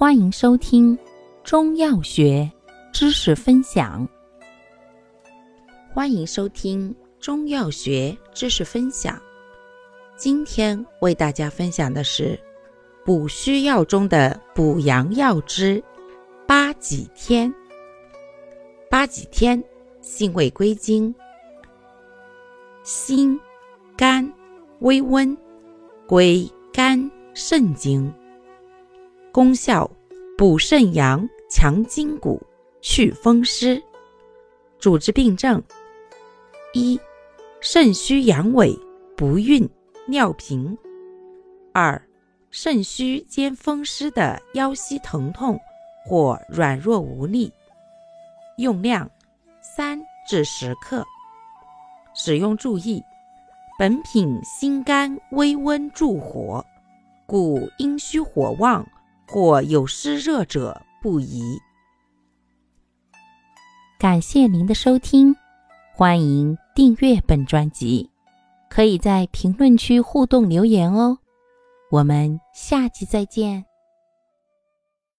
欢迎收听中药学知识分享。欢迎收听中药学知识分享。今天为大家分享的是补虚药中的补阳药之八戟天。八戟天性味归经：心、肝、微温，归肝肾经。功效：补肾阳、强筋骨、祛风湿。主治病症：一、肾虚阳痿、不孕、尿频；二、肾虚兼风湿的腰膝疼痛或软弱无力。用量：三至十克。使用注意：本品心肝微温助火，故阴虚火旺。或有湿热者不宜。感谢您的收听，欢迎订阅本专辑，可以在评论区互动留言哦。我们下期再见。